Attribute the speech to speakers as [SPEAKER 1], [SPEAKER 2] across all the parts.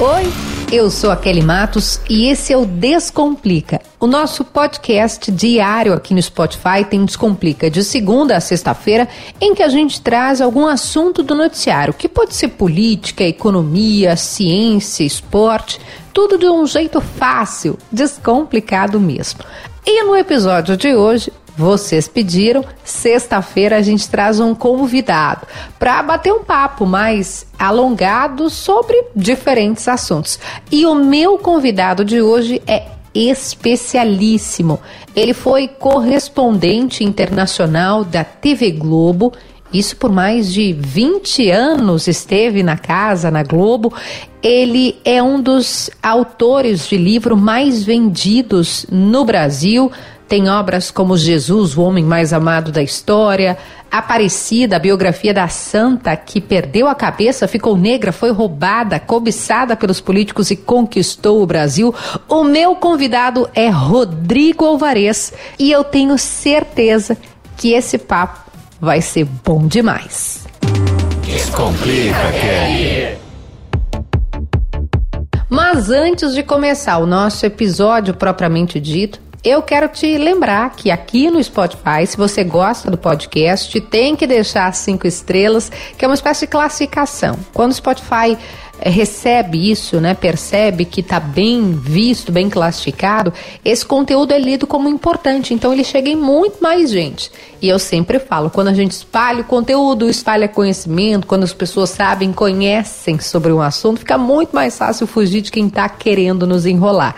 [SPEAKER 1] Oi, eu sou a Kelly Matos e esse é o Descomplica. O nosso podcast diário aqui no Spotify tem Descomplica de segunda a sexta-feira, em que a gente traz algum assunto do noticiário, que pode ser política, economia, ciência, esporte, tudo de um jeito fácil, descomplicado mesmo. E no episódio de hoje, vocês pediram, sexta-feira a gente traz um convidado para bater um papo mais alongado sobre diferentes assuntos. E o meu convidado de hoje é especialíssimo. Ele foi correspondente internacional da TV Globo. Isso por mais de 20 anos esteve na casa, na Globo. Ele é um dos autores de livro mais vendidos no Brasil tem obras como Jesus, o homem mais amado da história, Aparecida, a biografia da santa que perdeu a cabeça, ficou negra, foi roubada, cobiçada pelos políticos e conquistou o Brasil. O meu convidado é Rodrigo Alvarez e eu tenho certeza que esse papo vai ser bom demais. Descomplica, Kelly. Mas antes de começar o nosso episódio propriamente dito, eu quero te lembrar que aqui no Spotify, se você gosta do podcast, tem que deixar cinco estrelas, que é uma espécie de classificação. Quando o Spotify eh, recebe isso, né, percebe que está bem visto, bem classificado, esse conteúdo é lido como importante, então ele chega em muito mais gente. E eu sempre falo, quando a gente espalha o conteúdo, espalha conhecimento, quando as pessoas sabem, conhecem sobre um assunto, fica muito mais fácil fugir de quem está querendo nos enrolar.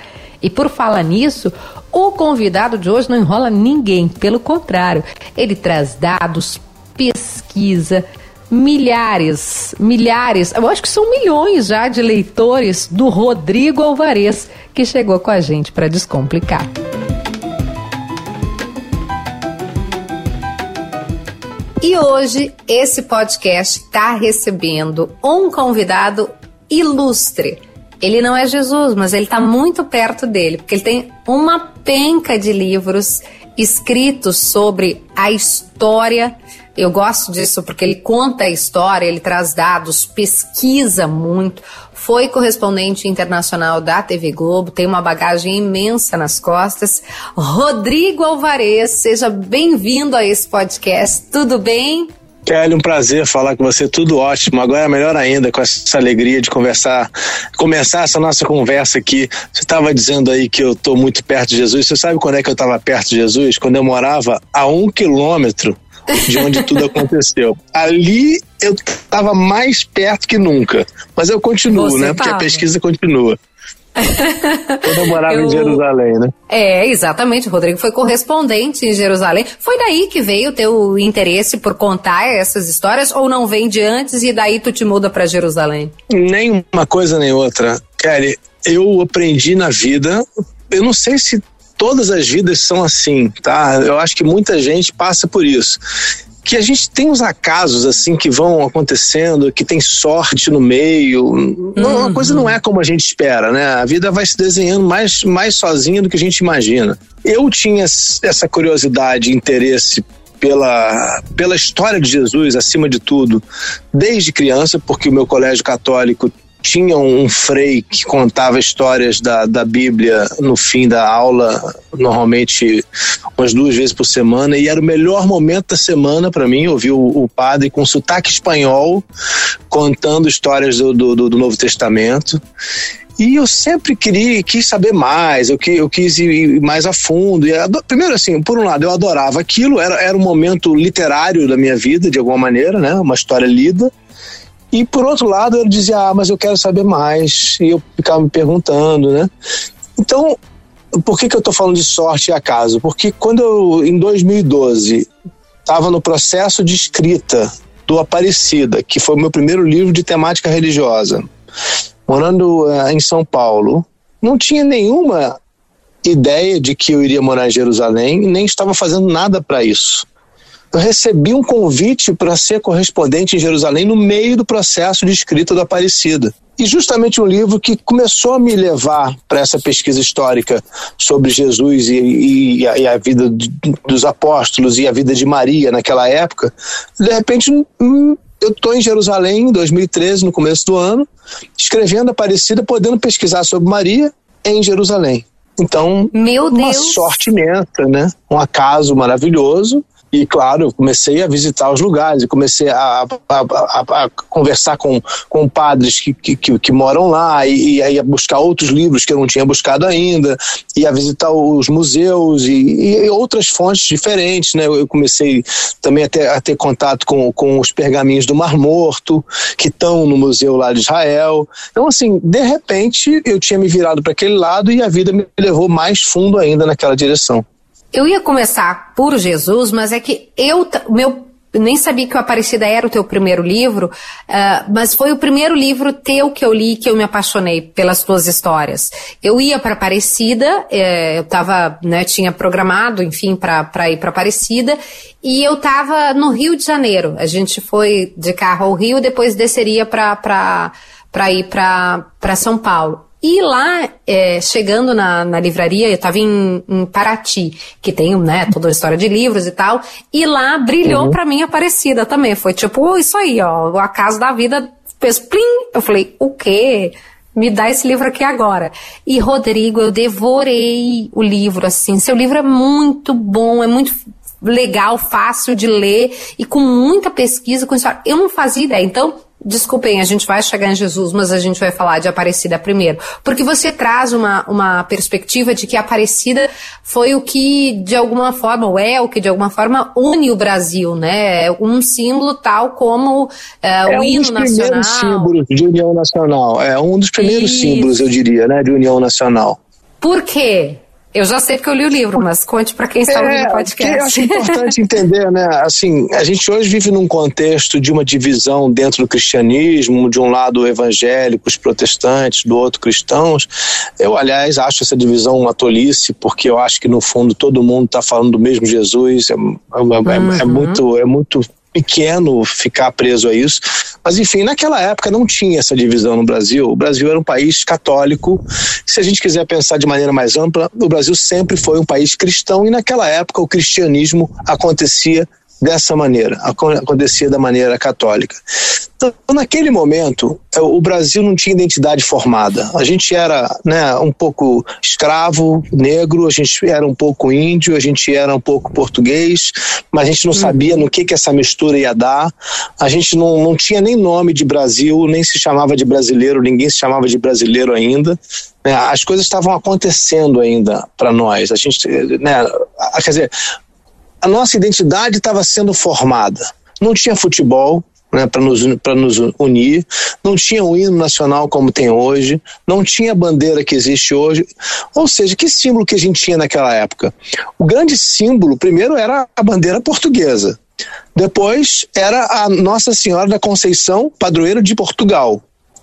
[SPEAKER 1] E por falar nisso, o convidado de hoje não enrola ninguém, pelo contrário, ele traz dados, pesquisa, milhares, milhares, eu acho que são milhões já de leitores do Rodrigo Alvarez, que chegou com a gente para descomplicar. E hoje esse podcast está recebendo um convidado ilustre ele não é Jesus, mas ele está muito perto dele, porque ele tem uma penca de livros escritos sobre a história. Eu gosto disso porque ele conta a história, ele traz dados, pesquisa muito. Foi correspondente internacional da TV Globo, tem uma bagagem imensa nas costas. Rodrigo Alvarez, seja bem-vindo a esse podcast. Tudo bem?
[SPEAKER 2] Kelly, um prazer falar com você, tudo ótimo. Agora é melhor ainda com essa alegria de conversar, começar essa nossa conversa aqui. Você estava dizendo aí que eu estou muito perto de Jesus. Você sabe quando é que eu estava perto de Jesus? Quando eu morava a um quilômetro de onde tudo aconteceu. Ali eu estava mais perto que nunca. Mas eu continuo, você né? Tava. Porque a pesquisa continua. Quando eu morava eu... em Jerusalém, né?
[SPEAKER 1] É, exatamente. O Rodrigo foi correspondente em Jerusalém. Foi daí que veio o teu interesse por contar essas histórias ou não vem de antes e daí tu te muda para Jerusalém?
[SPEAKER 2] Nem uma coisa nem outra. Kelly, eu aprendi na vida, eu não sei se todas as vidas são assim, tá? Eu acho que muita gente passa por isso que a gente tem uns acasos assim que vão acontecendo, que tem sorte no meio. Uhum. A coisa não é como a gente espera, né? A vida vai se desenhando mais, mais sozinha do que a gente imagina. Eu tinha essa curiosidade, interesse pela, pela história de Jesus, acima de tudo, desde criança, porque o meu colégio católico tinha um frei que contava histórias da, da Bíblia no fim da aula, normalmente umas duas vezes por semana, e era o melhor momento da semana para mim ouvir o, o, padre com sotaque espanhol contando histórias do, do, do Novo Testamento. E eu sempre queria, quis saber mais, eu, eu quis ir mais a fundo. Primeiro, assim, por um lado, eu adorava aquilo, era, era um momento literário da minha vida, de alguma maneira, né? Uma história lida. E por outro lado, eu dizia, ah, mas eu quero saber mais. E eu ficava me perguntando, né? Então, por que, que eu estou falando de sorte e acaso? Porque quando eu, em 2012, estava no processo de escrita do Aparecida, que foi o meu primeiro livro de temática religiosa, morando uh, em São Paulo, não tinha nenhuma ideia de que eu iria morar em Jerusalém, nem estava fazendo nada para isso eu recebi um convite para ser correspondente em Jerusalém no meio do processo de escrita do Aparecida. E justamente um livro que começou a me levar para essa pesquisa histórica sobre Jesus e, e, a, e, a, vida de, dos apóstolos e a vida de Maria naquela época, de repente eu estou em Jerusalém em 2013, no começo do ano, escrevendo Aparecida, podendo pesquisar sobre Maria em Jerusalém. Então,
[SPEAKER 1] Meu
[SPEAKER 2] uma
[SPEAKER 1] Deus.
[SPEAKER 2] sorte imensa, né? Um acaso maravilhoso. E, claro, comecei a visitar os lugares, comecei a, a, a, a conversar com, com padres que, que, que, moram lá, e, e a buscar outros livros que eu não tinha buscado ainda, e a visitar os museus e, e outras fontes diferentes. Né? Eu comecei também a ter, a ter contato com, com os pergaminhos do Mar Morto, que estão no museu lá de Israel. Então, assim, de repente, eu tinha me virado para aquele lado e a vida me levou mais fundo ainda naquela direção.
[SPEAKER 1] Eu ia começar por Jesus, mas é que eu, meu, nem sabia que o Aparecida era o teu primeiro livro, uh, mas foi o primeiro livro teu que eu li que eu me apaixonei pelas tuas histórias. Eu ia para Aparecida, eh, eu tava, né, tinha programado, enfim, para ir para Aparecida, e eu tava no Rio de Janeiro. A gente foi de carro ao Rio, depois desceria para ir para São Paulo. E lá, é, chegando na, na, livraria, eu estava em, em, Paraty, que tem né, toda a história de livros e tal, e lá brilhou uhum. para mim Aparecida também. Foi tipo, isso aí, ó, o acaso da vida fez plim. Eu falei, o quê? Me dá esse livro aqui agora. E Rodrigo, eu devorei o livro, assim. Seu livro é muito bom, é muito legal, fácil de ler e com muita pesquisa, com história. Eu não fazia ideia. Então, Desculpem, a gente vai chegar em Jesus, mas a gente vai falar de Aparecida primeiro. Porque você traz uma, uma perspectiva de que Aparecida foi o que, de alguma forma, ou é o que, de alguma forma, une o Brasil, né? Um símbolo tal como é, é o
[SPEAKER 2] um
[SPEAKER 1] hino nacional. É um dos primeiros
[SPEAKER 2] símbolos de união nacional. É um dos primeiros Isso. símbolos, eu diria, né, de união nacional.
[SPEAKER 1] Por quê? Eu já sei porque eu li o livro, mas conte para quem está ouvindo o podcast.
[SPEAKER 2] Eu acho importante entender, né? Assim, a gente hoje vive num contexto de uma divisão dentro do cristianismo, de um lado evangélicos, protestantes, do outro cristãos. Eu, aliás, acho essa divisão uma tolice, porque eu acho que no fundo todo mundo está falando do mesmo Jesus. É, é, uhum. é, é muito, é muito pequeno ficar preso a isso. Mas, enfim, naquela época não tinha essa divisão no Brasil. O Brasil era um país católico. Se a gente quiser pensar de maneira mais ampla, o Brasil sempre foi um país cristão e, naquela época, o cristianismo acontecia dessa maneira, acontecia da maneira católica. Então, naquele momento, é, o Brasil não tinha identidade formada. A gente era né, um pouco escravo, negro, a gente era um pouco índio, a gente era um pouco português, mas a gente não uhum. sabia no que, que essa mistura ia dar. A gente não, não tinha nem nome de Brasil, nem se chamava de brasileiro, ninguém se chamava de brasileiro ainda. Né. As coisas estavam acontecendo ainda para nós. A gente, né, quer dizer, a nossa identidade estava sendo formada. Não tinha futebol, né, para nos, nos unir, não tinha um hino nacional como tem hoje, não tinha a bandeira que existe hoje. Ou seja, que símbolo que a gente tinha naquela época? O grande símbolo, primeiro, era a bandeira portuguesa. Depois era a Nossa Senhora da Conceição, padroeira de Portugal.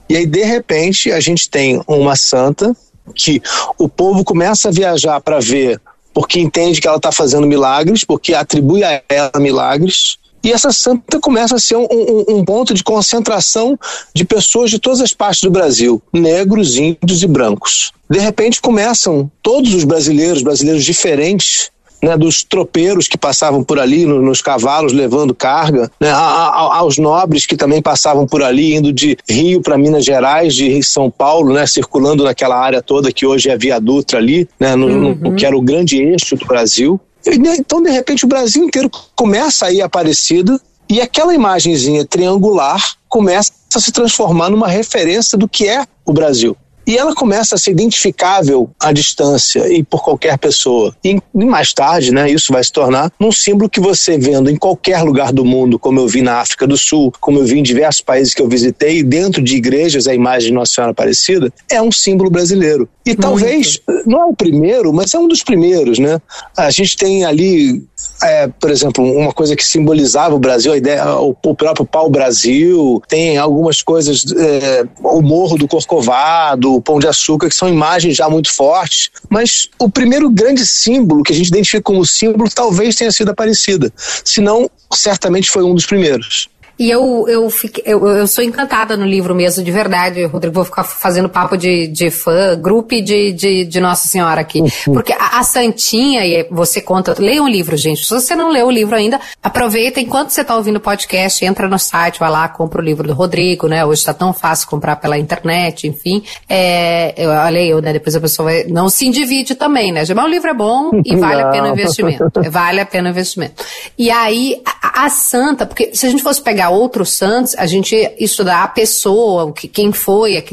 [SPEAKER 2] E aí, de repente, a gente tem uma santa que o povo começa a viajar para ver porque entende que ela está fazendo milagres, porque atribui a ela milagres. E essa santa começa a ser um, um, um, ponto de concentração de pessoas de todas as partes do Brasil, negros, índios e brancos. De repente começam todos os brasileiros, brasileiros diferentes, né, dos tropeiros que passavam por ali no, nos cavalos levando carga, né, a, a, aos nobres que também passavam por ali indo de Rio para Minas Gerais, de São Paulo, né, circulando naquela área toda que hoje é Via Dutra ali, né, no, uhum. no, que era o grande eixo do Brasil. Né, então, de repente, o Brasil inteiro começa a ir aparecido e aquela imagenzinha triangular começa a se transformar numa referência do que é o Brasil. E ela começa a ser identificável à distância e por qualquer pessoa. E, mais tarde, né, isso vai se tornar um símbolo que você vendo em qualquer lugar do mundo, como eu vi na África do Sul, como eu vi em diversos países que eu visitei, dentro de igrejas a imagem de Nossa Senhora Aparecida, é um símbolo brasileiro. E Muito. talvez, não é o primeiro, mas é um dos primeiros, né? A gente tem ali é, por exemplo, uma coisa que simbolizava o Brasil, a ideia, o, o próprio pau-brasil, tem algumas coisas, é, o Morro do Corcovado, o Pão de Açúcar, que são imagens já muito fortes, mas o primeiro grande símbolo que a gente identifica como símbolo talvez tenha sido Aparecida, se não, certamente foi um dos primeiros.
[SPEAKER 1] E eu, eu, fiquei, eu, eu sou encantada no livro mesmo, de verdade, Rodrigo. Vou ficar fazendo papo de, de fã, grupo de, de, de Nossa Senhora aqui. Uhum. Porque a, a, Santinha, e você conta, leia um livro, gente. Se você não leu o livro ainda, aproveita enquanto você está ouvindo o podcast, entra no site, vai lá, compra o livro do Rodrigo, né? Hoje está tão fácil comprar pela internet, enfim. É, eu leio, né? Depois a pessoa vai, não se divide também, né? Mas o livro é bom e vale não. a pena o investimento. Vale a pena o investimento. E aí, a, a santa, porque se a gente fosse pegar outros santos, a gente estudar a pessoa, o que, quem foi.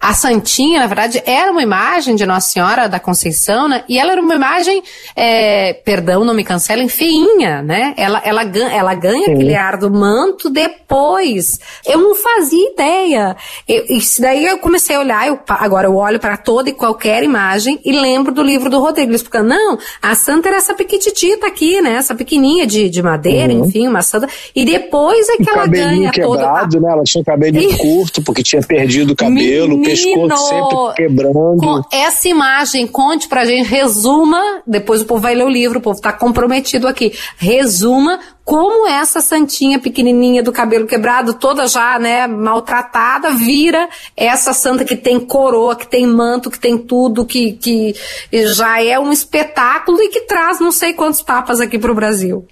[SPEAKER 1] A santinha, na verdade, era uma imagem de Nossa Senhora da Conceição, né? E ela era uma imagem, é, perdão, não me cancelem, feinha, né? Ela, ela, ela ganha Sim. aquele ar do manto depois. Eu não fazia ideia. Eu, isso daí eu comecei a olhar, eu, agora eu olho para toda e qualquer imagem e lembro do livro do Rodrigo, explicando, não, a santa era essa pequititita aqui, né? Essa pequenininha de, de madeira, uhum. enfim, uma santa. E depois é que ganha
[SPEAKER 2] quebrado,
[SPEAKER 1] toda...
[SPEAKER 2] né? Ela tinha cabelo curto, porque tinha perdido o cabelo, Menino, o pescoço sempre quebrando. Com
[SPEAKER 1] essa imagem, conte pra gente, resuma, depois o povo vai ler o livro, o povo tá comprometido aqui. Resuma como essa santinha pequenininha do cabelo quebrado, toda já, né, maltratada, vira essa santa que tem coroa, que tem manto, que tem tudo, que, que já é um espetáculo e que traz não sei quantos papas aqui para o Brasil.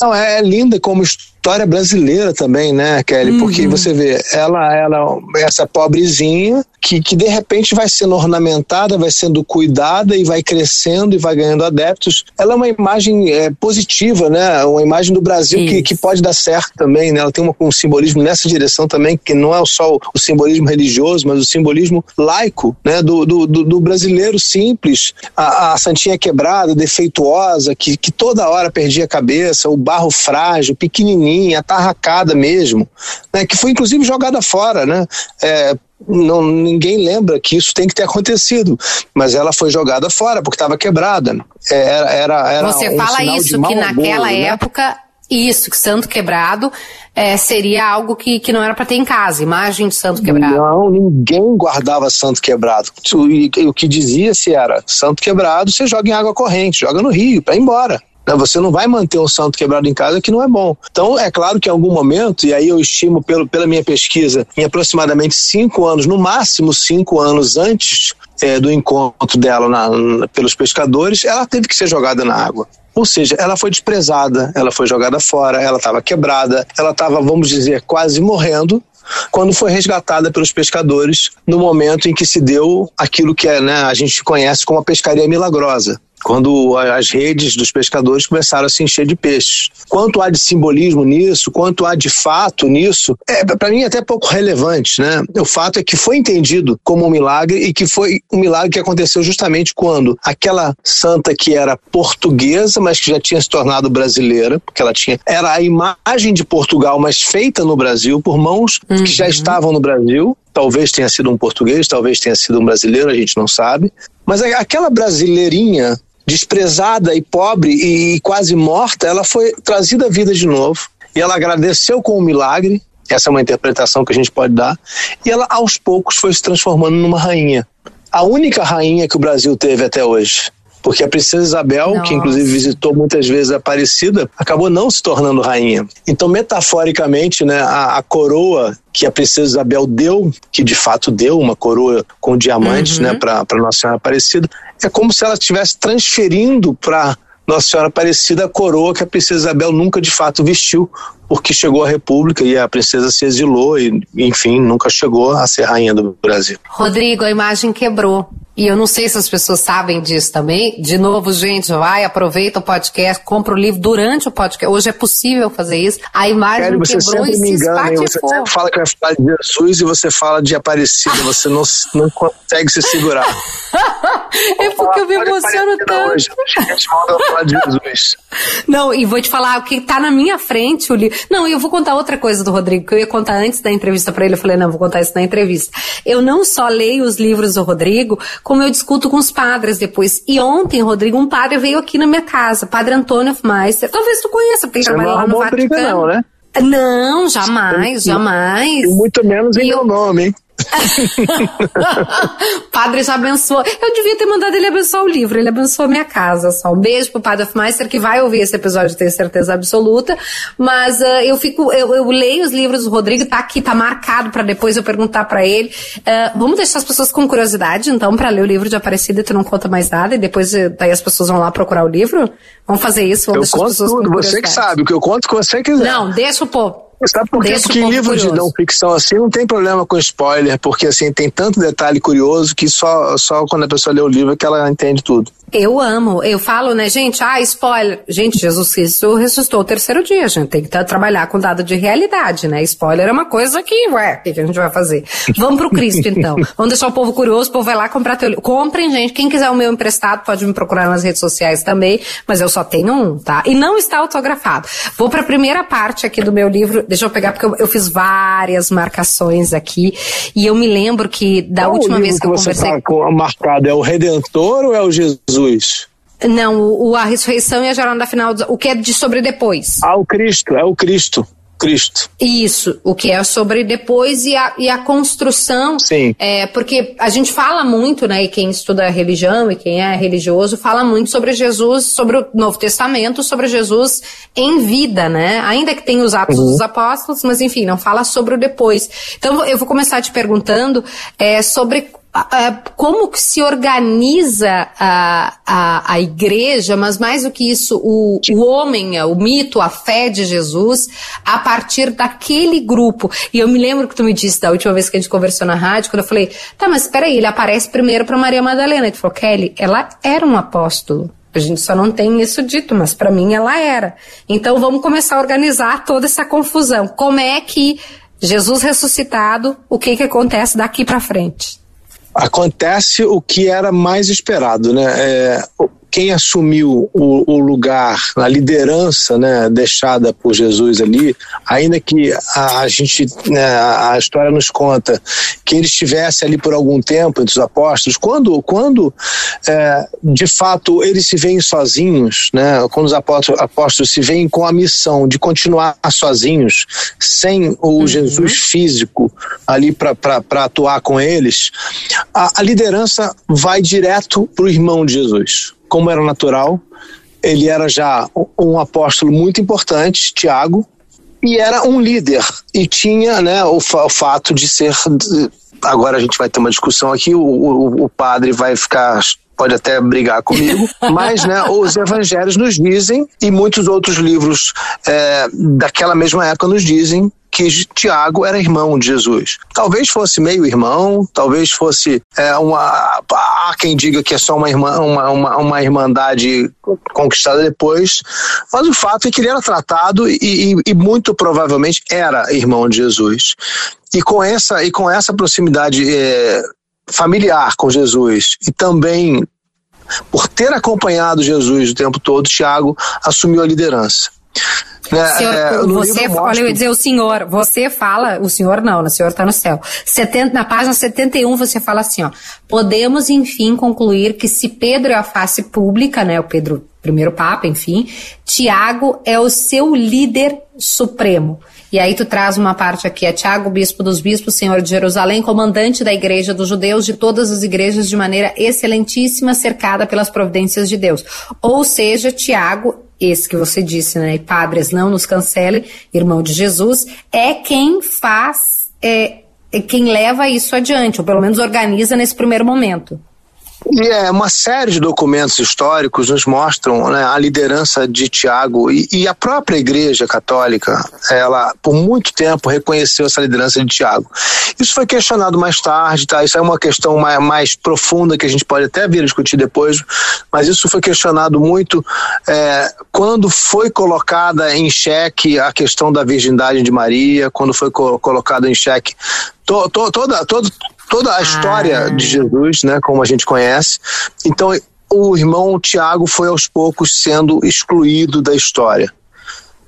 [SPEAKER 2] Não, é linda como história brasileira também, né, Kelly? Porque uhum. você vê, ela, ela, essa pobrezinha que, que de repente vai sendo ornamentada, vai sendo cuidada e vai crescendo e vai ganhando adeptos. Ela é uma imagem é, positiva, né? Uma imagem do Brasil que, que pode dar certo também, né? Ela tem uma, um simbolismo nessa direção também, que não é só o, o simbolismo religioso, mas o simbolismo laico, né? Do, do, do, do brasileiro simples, a, a, santinha quebrada, defeituosa, que, que toda hora perdia a cabeça, o barro frágil, pequenininha, atarracada mesmo, né? Que foi inclusive jogada fora, né? É, não, ninguém lembra que isso tem que ter acontecido, mas ela foi jogada fora porque estava quebrada. É, era, era, era
[SPEAKER 1] Você um fala isso, que naquela né? época, isso, que santo quebrado é, seria algo que, que não era para ter em casa, imagem de santo quebrado.
[SPEAKER 2] Não, ninguém guardava santo quebrado. O, o que dizia-se era, santo quebrado você joga em água corrente, joga no rio, para ir embora. Né? Você não vai manter um santo quebrado em casa que não é bom. Então, é claro que em algum momento, e aí eu estimo pelo, pela minha pesquisa, em aproximadamente cinco anos, no máximo cinco anos antes é, do encontro dela na, na, pelos pescadores, ela teve que ser jogada na água. Ou seja, ela foi desprezada, ela foi jogada fora, ela estava quebrada, ela estava, vamos dizer, quase morrendo, quando foi resgatada pelos pescadores no momento em que se deu aquilo que é, né, a gente conhece como a pescaria milagrosa quando as redes dos pescadores começaram a se encher de peixes. Quanto há de simbolismo nisso, quanto há de fato nisso, é para mim é até pouco relevante, né? O fato é que foi entendido como um milagre e que foi um milagre que aconteceu justamente quando aquela santa que era portuguesa, mas que já tinha se tornado brasileira, porque ela tinha era a imagem de Portugal, mas feita no Brasil por mãos uhum. que já uhum. estavam no Brasil, talvez tenha sido um português, talvez tenha sido um brasileiro, a gente não sabe. Mas aquela brasileirinha desprezada e pobre e quase morta, ela foi trazida à vida de novo. E ela agradeceu com um milagre, essa é uma interpretação que a gente pode dar, e ela aos poucos foi se transformando numa rainha. A única rainha que o Brasil teve até hoje. Porque a princesa Isabel, Nossa. que inclusive visitou muitas vezes a Aparecida, acabou não se tornando rainha. Então, metaforicamente, né, a, a coroa que a princesa Isabel deu, que de fato deu uma coroa com diamantes, uhum. né, para Nossa Senhora Aparecida, é como se ela estivesse transferindo para nossa Senhora Aparecida a coroa que a princesa Isabel nunca de fato vestiu, porque chegou à República e a princesa se exilou e, enfim, nunca chegou a ser rainha do Brasil.
[SPEAKER 1] Rodrigo, a imagem quebrou. E eu não sei se as pessoas sabem disso também. De novo, gente, vai, aproveita o podcast, compra o livro durante o podcast. Hoje é possível fazer isso. A imagem Kelly, você quebrou sempre e me engana,
[SPEAKER 2] Você sempre fala que vai falar de Jesus e você fala de Aparecida. você não, não consegue se segurar.
[SPEAKER 1] é porque eu me emociono tanto. Hoje. A gente falar de Jesus. Não, e vou te falar o que tá na minha frente, o livro. Não, e eu vou contar outra coisa do Rodrigo, que eu ia contar antes da entrevista para ele. Eu falei, não, vou contar isso na entrevista. Eu não só leio os livros do Rodrigo, como eu discuto com os padres depois. E ontem, Rodrigo, um padre veio aqui na minha casa, Padre Antônio Meister. Talvez tu conheça, porque trabalha lá no Vaticano.
[SPEAKER 2] Briga, não, né?
[SPEAKER 1] Não, jamais, jamais. E
[SPEAKER 2] muito menos em e meu eu... nome, hein?
[SPEAKER 1] padre já abençoou. Eu devia ter mandado ele abençoar o livro, ele abençoou a minha casa só. Um beijo pro Padre Hofmeister que vai ouvir esse episódio, tenho certeza absoluta. Mas uh, eu fico, eu, eu, leio os livros do Rodrigo, tá aqui, tá marcado para depois eu perguntar para ele. Uh, vamos deixar as pessoas com curiosidade, então, para ler o livro de Aparecida e tu não conta mais nada e depois eh, daí as pessoas vão lá procurar o livro? Vamos fazer isso, vamos
[SPEAKER 2] eu pessoas tudo. Você que sabe, o que eu conto que você quiser.
[SPEAKER 1] Não, deixa o povo.
[SPEAKER 2] Sabe por quê? Porque em livros de não ficção assim não tem problema com spoiler, porque assim tem tanto detalhe curioso que só, só quando a pessoa lê o livro é que ela entende tudo.
[SPEAKER 1] Eu amo, eu falo, né, gente, ah, spoiler. Gente, Jesus Cristo ressuscitou o terceiro dia, a gente tem que trabalhar com dado de realidade, né? Spoiler é uma coisa que, ué, o que a gente vai fazer? Vamos pro Cristo, então. Vamos deixar o povo curioso, o povo vai lá comprar teu livro. Comprem, gente, quem quiser o meu emprestado pode me procurar nas redes sociais também, mas eu só tenho um, tá? E não está autografado. Vou pra primeira parte aqui do meu livro, deixa eu pegar, porque eu, eu fiz várias marcações aqui, e eu me lembro que da Qual última vez que, que eu conversei...
[SPEAKER 2] Tá marcado, é o Redentor ou é o Jesus?
[SPEAKER 1] Não, o, a ressurreição e a jornada final, o que é de sobre depois.
[SPEAKER 2] Ah, o Cristo, é o Cristo. Cristo.
[SPEAKER 1] Isso, o que é sobre depois e a, e a construção.
[SPEAKER 2] Sim.
[SPEAKER 1] É, porque a gente fala muito, né, e quem estuda religião e quem é religioso fala muito sobre Jesus, sobre o Novo Testamento, sobre Jesus em vida, né? Ainda que tenha os Atos uhum. dos Apóstolos, mas enfim, não fala sobre o depois. Então eu vou começar te perguntando é, sobre como que se organiza a, a, a igreja, mas mais do que isso, o, o homem, o mito, a fé de Jesus, a partir daquele grupo. E eu me lembro que tu me disse da última vez que a gente conversou na rádio, quando eu falei, tá, mas peraí, ele aparece primeiro para Maria Madalena. E tu falou, Kelly, ela era um apóstolo. A gente só não tem isso dito, mas para mim ela era. Então vamos começar a organizar toda essa confusão. Como é que Jesus ressuscitado, o que que acontece daqui para frente?
[SPEAKER 2] Acontece o que era mais esperado, né? É, quem assumiu o, o, lugar, a liderança né, deixada por Jesus ali, ainda que a, a gente, né, a história nos conta que ele estivesse ali por algum tempo entre os apóstolos, quando, quando é, de fato eles se veem sozinhos, né, quando os apóstolos, apóstolos se veem com a missão de continuar sozinhos, sem o uhum. Jesus físico ali para atuar com eles, a, a liderança vai direto para o irmão de Jesus como era natural, ele era já um apóstolo muito importante, Tiago, e era um líder e tinha né, o, o fato de ser. Agora a gente vai ter uma discussão aqui, o, o, o padre vai ficar pode até brigar comigo, mas né, os evangelhos nos dizem, e muitos outros livros é, daquela mesma época nos dizem, que Tiago era irmão de Jesus. Talvez fosse meio irmão, talvez fosse é, uma. Há quem diga que é só uma, irmã, uma, uma, uma irmandade conquistada depois, mas o fato é que ele era tratado e, e, e muito provavelmente era irmão de Jesus. E com essa, e com essa proximidade é, familiar com Jesus e também por ter acompanhado Jesus o tempo todo, Tiago assumiu a liderança.
[SPEAKER 1] Né, senhor, é, você, olha, eu ia dizer o senhor, você fala, o senhor não, o senhor está no céu. 70, na página 71 você fala assim, ó, podemos enfim concluir que se Pedro é a face pública, né, o Pedro, primeiro papa, enfim, Tiago é o seu líder supremo. E aí tu traz uma parte aqui, é Tiago, bispo dos bispos, senhor de Jerusalém, comandante da igreja dos judeus de todas as igrejas de maneira excelentíssima, cercada pelas providências de Deus. Ou seja, Tiago esse que você disse, né? E padres não nos cancele, irmão de Jesus, é quem faz, é, é quem leva isso adiante, ou pelo menos organiza nesse primeiro momento.
[SPEAKER 2] E é, uma série de documentos históricos nos mostram né, a liderança de Tiago e, e, a própria Igreja Católica, ela por muito tempo reconheceu essa liderança de Tiago. Isso foi questionado mais tarde, tá? Isso é uma questão mais, mais profunda que a gente pode até vir discutir depois, mas isso foi questionado muito é, quando foi colocada em xeque a questão da virgindade de Maria, quando foi co colocado em xeque to, to, toda, todo, toda a história ah. de Jesus, né, como a gente conhece. Então, o irmão Tiago foi aos poucos sendo excluído da história.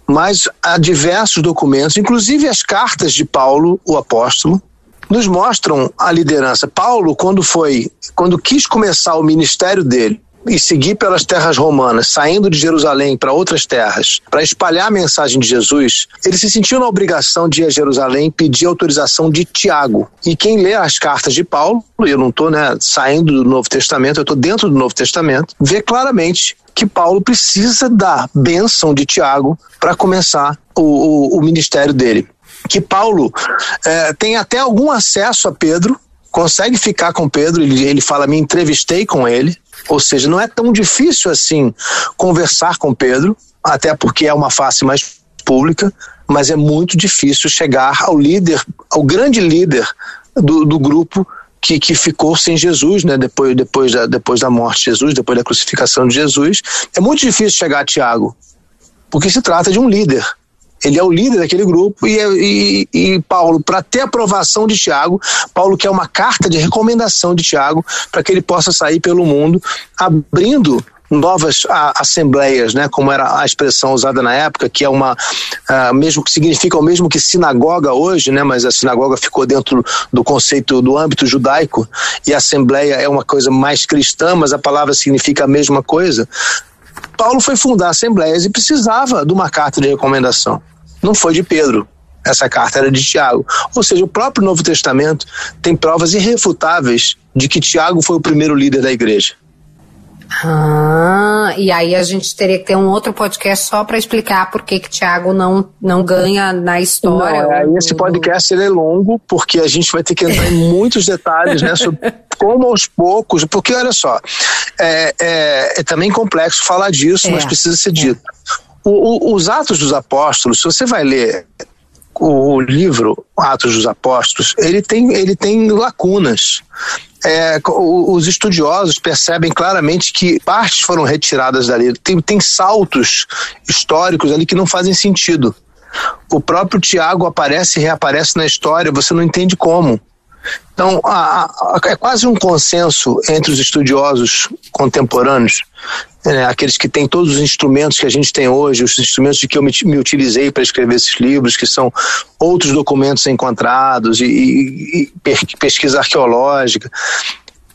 [SPEAKER 2] Mas há diversos documentos, inclusive as cartas de Paulo, o apóstolo, nos mostram a liderança. Paulo, quando foi, quando quis começar o ministério dele, e seguir pelas terras romanas, saindo de Jerusalém para outras terras, para espalhar a mensagem de Jesus, ele se sentiu na obrigação de ir a Jerusalém pedir autorização de Tiago. E quem lê as cartas de Paulo, eu não estou né, saindo do Novo Testamento, eu estou dentro do Novo Testamento, vê claramente que Paulo precisa da bênção de Tiago para começar o, o, o, ministério dele. Que Paulo é, tem até algum acesso a Pedro, consegue ficar com Pedro, ele, ele fala, me entrevistei com ele, ou seja, não é tão difícil assim conversar com Pedro, até porque é uma face mais pública, mas é muito difícil chegar ao líder, ao grande líder do, do grupo que, que ficou sem Jesus, né? Depois, depois, da, depois da morte de Jesus, depois da crucificação de Jesus. É muito difícil chegar a Tiago, porque se trata de um líder. Ele é o líder daquele grupo e, e, e Paulo, para ter aprovação de Tiago, Paulo quer uma carta de recomendação de Tiago para que ele possa sair pelo mundo, abrindo novas a, assembleias, né, como era a expressão usada na época, que é uma uh, mesmo que significa o mesmo que sinagoga hoje, né, mas a sinagoga ficou dentro do conceito do âmbito judaico e a assembleia é uma coisa mais cristã, mas a palavra significa a mesma coisa. Paulo foi fundar assembleias e precisava de uma carta de recomendação. Não foi de Pedro, essa carta era de Tiago. Ou seja, o próprio Novo Testamento tem provas irrefutáveis de que Tiago foi o primeiro líder da igreja.
[SPEAKER 1] Ah, e aí a gente teria que ter um outro podcast só para explicar por que que Thiago não, não ganha na história.
[SPEAKER 2] Não, aí esse podcast é longo, porque a gente vai ter que entrar em muitos detalhes, né, sobre como aos poucos, porque olha só, é, é, é também complexo falar disso, é, mas precisa ser dito. O, o, os Atos dos Apóstolos, se você vai ler o, o livro Atos dos Apóstolos, ele tem, ele tem lacunas é, os estudiosos percebem claramente que partes foram retiradas dali. Tem, tem saltos históricos ali que não fazem sentido. O próprio Tiago aparece e reaparece na história, você não entende como. Então, é quase um consenso entre os estudiosos contemporâneos, né, aqueles que têm todos os instrumentos que a gente tem hoje, os instrumentos de que eu me, me utilizei para escrever esses livros, que são outros documentos encontrados e, e, e pesquisa arqueológica.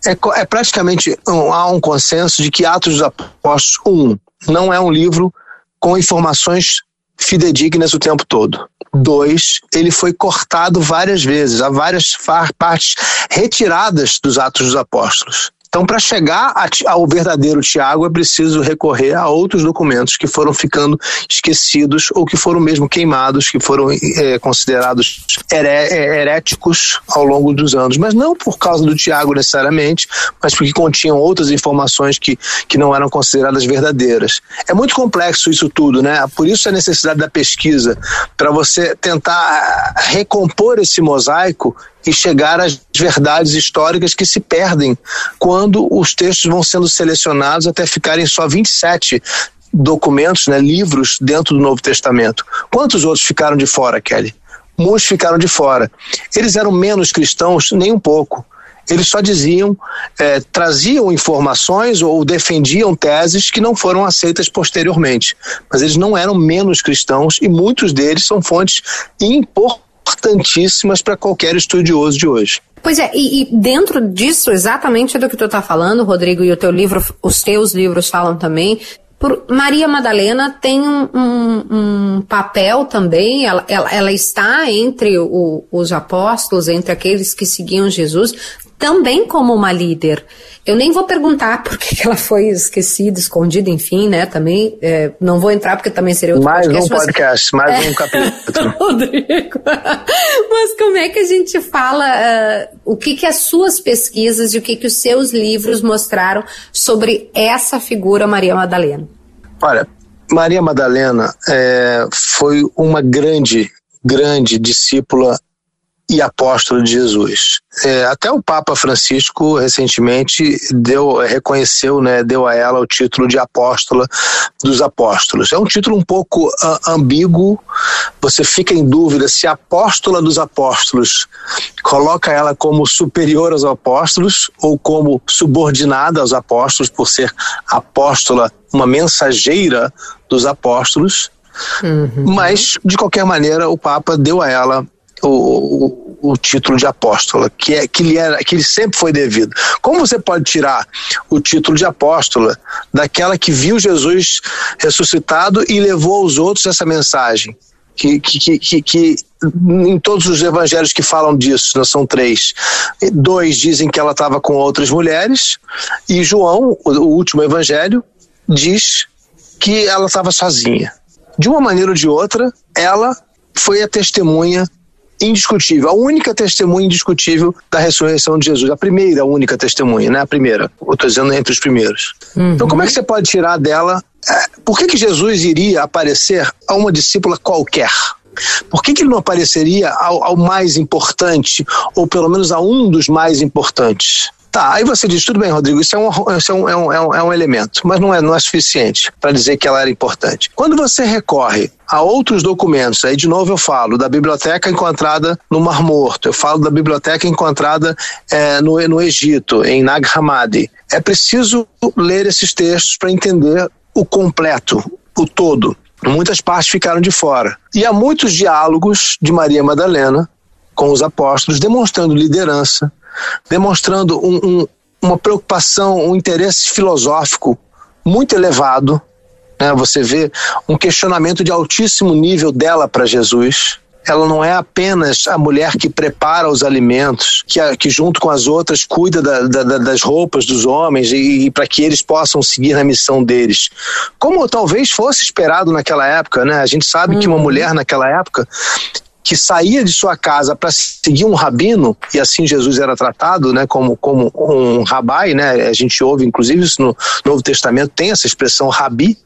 [SPEAKER 2] É, é praticamente um, há um consenso de que Atos dos Apóstolos, um, não é um livro com informações fidedignas o tempo todo. Dois, ele foi cortado várias vezes, há várias partes retiradas dos Atos dos Apóstolos. Então, para chegar ao verdadeiro Tiago, é preciso recorrer a outros documentos que foram ficando esquecidos ou que foram mesmo queimados, que foram é, considerados é, heréticos ao longo dos anos. Mas não por causa do Tiago necessariamente, mas porque continham outras informações que, que não eram consideradas verdadeiras. É muito complexo isso tudo, né? Por isso a necessidade da pesquisa, para você tentar recompor esse mosaico e chegar às verdades históricas que se perdem quando os textos vão sendo selecionados até ficarem só 27 documentos, né, livros dentro do Novo Testamento. Quantos outros ficaram de fora, Kelly? Muitos ficaram de fora. Eles eram menos cristãos, nem um pouco. Eles só diziam, é, traziam informações ou defendiam teses que não foram aceitas posteriormente. Mas eles não eram menos cristãos e muitos deles são fontes importantes importantíssimas para qualquer estudioso de hoje.
[SPEAKER 1] Pois é, e, e, dentro disso, exatamente do que tu está falando, Rodrigo, e o teu livro, os teus livros falam também, por, Maria Madalena tem um, um, um papel também, ela, ela, ela está entre o, os apóstolos, entre aqueles que seguiam Jesus, também como uma líder. Eu nem vou perguntar por que ela foi esquecida, escondida, enfim, né? Também é, não vou entrar porque também seria outro
[SPEAKER 2] mais podcast. Mais um podcast, mas, mais é, um capítulo.
[SPEAKER 1] Rodrigo, mas como é que a gente fala uh, o que que as suas pesquisas e o que que os seus livros mostraram sobre essa figura Maria Madalena?
[SPEAKER 2] Olha, Maria Madalena é, foi uma grande, grande discípula e apóstolo de Jesus. É, até o Papa Francisco recentemente deu, reconheceu, né, deu a ela o título de apóstola dos apóstolos. É um título um pouco uh, ambíguo. Você fica em dúvida se apóstola dos apóstolos coloca ela como superior aos apóstolos ou como subordinada aos apóstolos por ser apóstola, uma mensageira dos apóstolos. Uhum. Mas, de qualquer maneira, o Papa deu a ela o, o título de apóstola, que é que lhe era, que ele sempre foi devido. Como você pode tirar o título de apóstola daquela que viu Jesus ressuscitado e levou aos outros essa mensagem? Que, que, que, que, em todos os evangelhos que falam disso, são três, dois dizem que ela estava com outras mulheres, e João, o último evangelho, diz que ela estava sozinha. De uma maneira ou de outra, ela foi a testemunha indiscutível, a única testemunha indiscutível da ressurreição de Jesus, a primeira, a única testemunha, né? A primeira, eu estou dizendo entre os primeiros. Uhum. Então, como é que você pode tirar dela? É, por que, que Jesus iria aparecer a uma discípula qualquer? Por que, que ele não apareceria ao, ao mais importante, ou pelo menos a um dos mais importantes? Tá, aí você diz, tudo bem, Rodrigo, isso é um, isso é um, é um, é um, é elemento, mas não é, não é suficiente para dizer que ela era importante. Quando você recorre a outros documentos, aí de novo eu falo da biblioteca encontrada no Mar Morto, eu falo da biblioteca encontrada é, no, no Egito, em Nag Hammadi. É preciso ler esses textos para entender o completo, o todo. Muitas partes ficaram de fora. E há muitos diálogos de Maria Madalena com os apóstolos, demonstrando liderança, demonstrando um, um, uma preocupação, um interesse filosófico muito elevado. Né? Você vê um questionamento de altíssimo nível dela para Jesus. Ela não é apenas a mulher que prepara os alimentos, que, que junto com as outras cuida da, da, das roupas dos homens e, e para que eles possam seguir na missão deles. Como talvez fosse esperado naquela época, né? A gente sabe uhum. que uma uhum. mulher naquela época que saía de sua casa para seguir um rabino, e assim Jesus era tratado, né, como, como um rabai, né, a gente ouve inclusive isso no Novo Testamento, tem essa expressão rabi,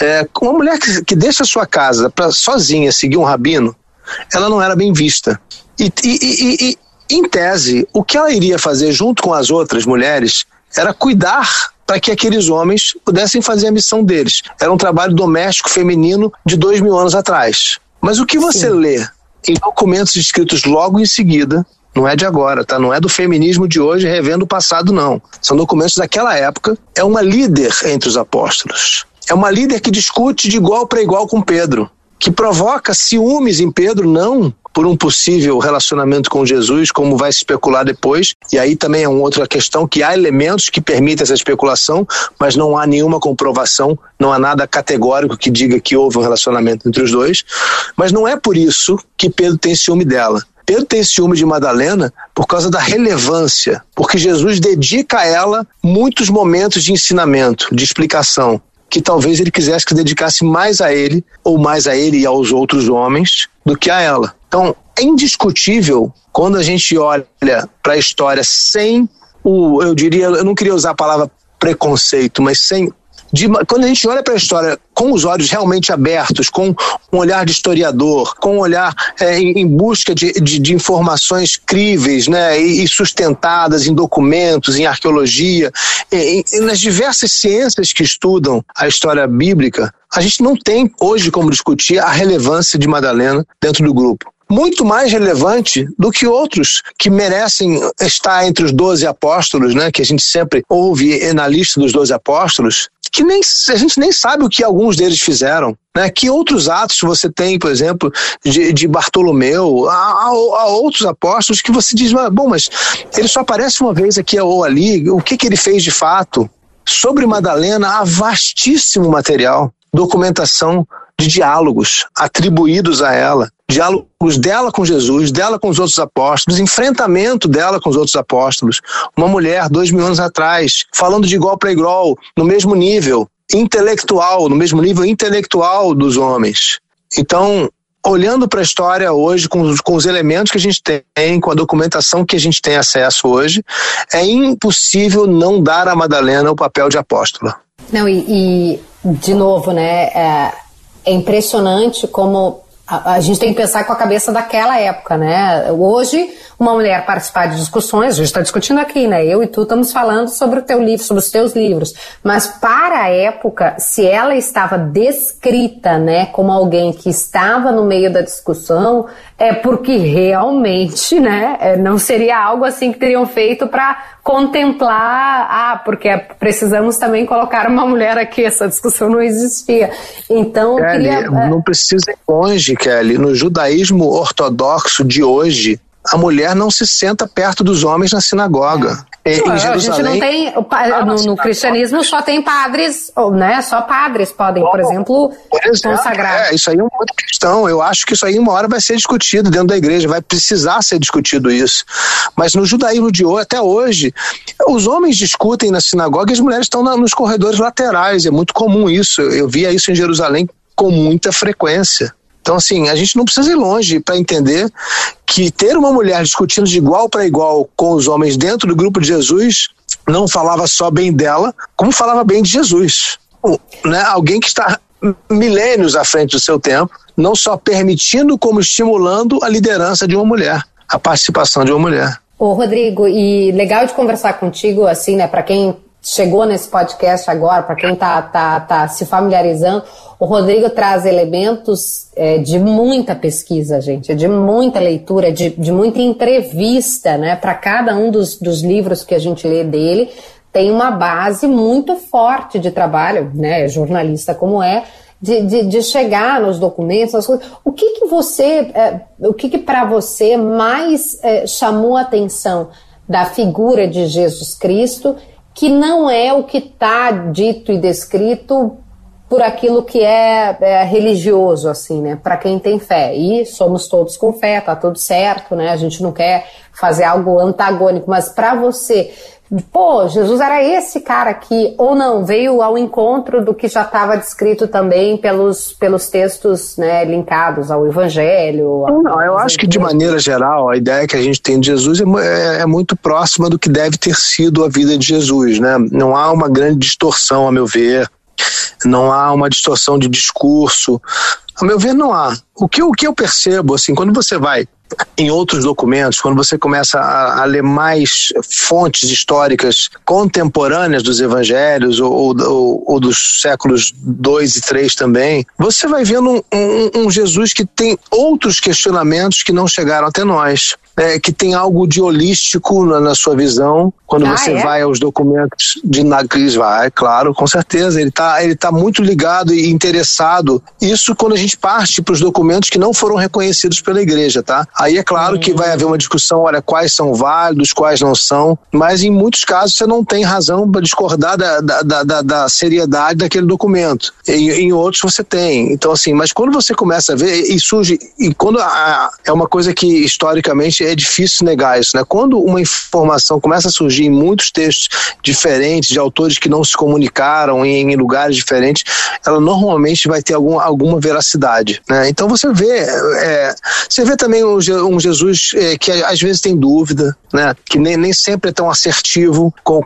[SPEAKER 2] é, uma mulher que, que deixa sua casa para sozinha seguir um rabino, ela não era bem vista. E, e, e, e, em tese, o que ela iria fazer junto com as outras mulheres era cuidar para que aqueles homens pudessem fazer a missão deles. Era um trabalho doméstico feminino de dois mil anos atrás. Mas o que você Sim. lê em documentos escritos logo em seguida, não é de agora, tá? Não é do feminismo de hoje revendo o passado, não. São documentos daquela época. É uma líder entre os apóstolos. É uma líder que discute de igual para igual com Pedro, que provoca ciúmes em Pedro, não por um possível relacionamento com Jesus, como vai se especular depois. E aí também é uma outra questão que há elementos que permitem essa especulação, mas não há nenhuma comprovação, não há nada categórico que diga que houve um relacionamento entre os dois. Mas não é por isso que Pedro tem ciúme dela. Pedro tem ciúme de Madalena por causa da relevância, porque Jesus dedica a ela muitos momentos de ensinamento, de explicação que talvez ele quisesse que dedicasse mais a ele, ou mais a ele e aos outros homens, do que a ela. Então, é indiscutível quando a gente olha para a história sem o, eu diria, eu não queria usar a palavra preconceito, mas sem de, quando a gente olha para a história com os olhos realmente abertos, com um olhar de historiador, com um olhar é, em, em, busca de, de, de, informações críveis né, e, e, sustentadas em documentos, em arqueologia, em, em, nas diversas ciências que estudam a história bíblica, a gente não tem hoje como discutir a relevância de Madalena dentro do grupo muito mais relevante do que outros que merecem estar entre os doze apóstolos, né? Que a gente sempre ouve na lista dos doze apóstolos, que nem a gente nem sabe o que alguns deles fizeram. Né? Que outros atos você tem, por exemplo, de, de Bartolomeu, há, outros apóstolos que você diz, bom, mas ele só aparece uma vez aqui ou ali, o que, que ele fez de fato? Sobre Madalena, há vastíssimo material, documentação de diálogos atribuídos a ela diálogos dela com Jesus, dela com os outros apóstolos, enfrentamento dela com os outros apóstolos. Uma mulher, dois mil anos atrás, falando de igual para igual, no mesmo nível intelectual, no mesmo nível intelectual dos homens. Então, olhando para a história hoje, com, com os elementos que a gente tem, com a documentação que a gente tem acesso hoje, é impossível não dar a Madalena o papel de apóstola.
[SPEAKER 1] Não, e, e de novo, né, é, é impressionante como a, a, gente tem que pensar com a cabeça daquela época, né? Hoje, uma mulher participar de discussões, a gente está discutindo aqui, né? Eu e tu estamos falando sobre o teu livro, sobre os teus livros. Mas para a época, se ela estava descrita, né, como alguém que estava no meio da discussão, é porque realmente, né, é, não seria algo assim que teriam feito para contemplar, ah, porque precisamos também colocar uma mulher aqui, essa discussão não existia. Então,
[SPEAKER 2] Kelly, queria... É, não precisa ir longe, Kelly. No judaísmo ortodoxo de hoje, a mulher não se senta perto dos homens na sinagoga.
[SPEAKER 1] É. Em Jerusalém, a gente não tem no, no, cristianismo só tem padres, né? Só padres podem, por exemplo, por exemplo consagrar.
[SPEAKER 2] É, isso aí é uma outra questão. Eu acho que isso aí uma hora vai ser discutido dentro da igreja, vai precisar ser discutido isso. Mas no judaísmo de hoje, até hoje, os homens discutem na sinagoga e as mulheres estão na, nos corredores laterais. É muito comum isso. Eu via isso em Jerusalém com muita frequência. Então, assim, a gente não precisa ir longe para entender que ter uma mulher discutindo de igual para igual com os homens dentro do grupo de Jesus não falava só bem dela, como falava bem de Jesus. Né? Alguém que está milênios à frente do seu tempo, não só permitindo, como estimulando a liderança de uma mulher, a participação de uma mulher.
[SPEAKER 1] Ô, Rodrigo, e legal de conversar contigo, assim, né, para quem chegou nesse podcast agora, para quem está tá, tá se familiarizando, o Rodrigo traz elementos é, de muita pesquisa, gente, de muita leitura, de, de muita entrevista, né? Para cada um dos, dos livros que a gente lê dele, tem uma base muito forte de trabalho, né? Jornalista como é, de, de, de, chegar nos documentos, as coisas. O que que você, é, o que que para você mais é, chamou a atenção da figura de Jesus Cristo que não é o que está dito e descrito por aquilo que é, é religioso, assim, né? Para quem tem fé. E somos todos com fé, tá tudo certo, né? A gente não quer fazer algo antagônico, mas para você, pô, Jesus era esse cara aqui, ou não, veio ao encontro do que já estava descrito também pelos, pelos textos né, linkados ao Evangelho.
[SPEAKER 2] Não, eu acho que de maneira geral, a ideia que a gente tem de Jesus é, é, é, muito próxima do que deve ter sido a vida de Jesus, né? Não há uma grande distorção, a meu ver, não há uma distorção de discurso. A meu ver, não há. O que, o que eu percebo, assim, quando você vai em outros documentos, quando você começa a, a, ler mais fontes históricas contemporâneas dos evangelhos ou, ou, ou dos séculos 2 e 3 também, você vai vendo um, um, um Jesus que tem outros questionamentos que não chegaram até nós é, que tem algo de holístico na, na sua visão quando ah, você é? vai aos documentos de Nagris vai, claro, com certeza. Ele está ele tá muito ligado e interessado. Isso quando a gente parte para os documentos que não foram reconhecidos pela igreja, tá? Aí é claro que vai haver uma discussão, olha, quais são válidos, quais não são, mas em muitos casos você não tem razão para discordar da, da, da, da, seriedade daquele documento. Em, em outros você tem. Então, assim, mas quando você começa a ver, e surge, e quando a, é uma coisa que historicamente é difícil negar isso, né? Quando uma informação começa a surgir em muitos textos diferentes, de autores que não se comunicaram em, em lugares diferentes, ela normalmente vai ter algum, alguma veracidade, né? Então você vê, é, você vê também um, um Jesus é, que às vezes tem dúvida, né? Que nem, nem sempre é tão assertivo como,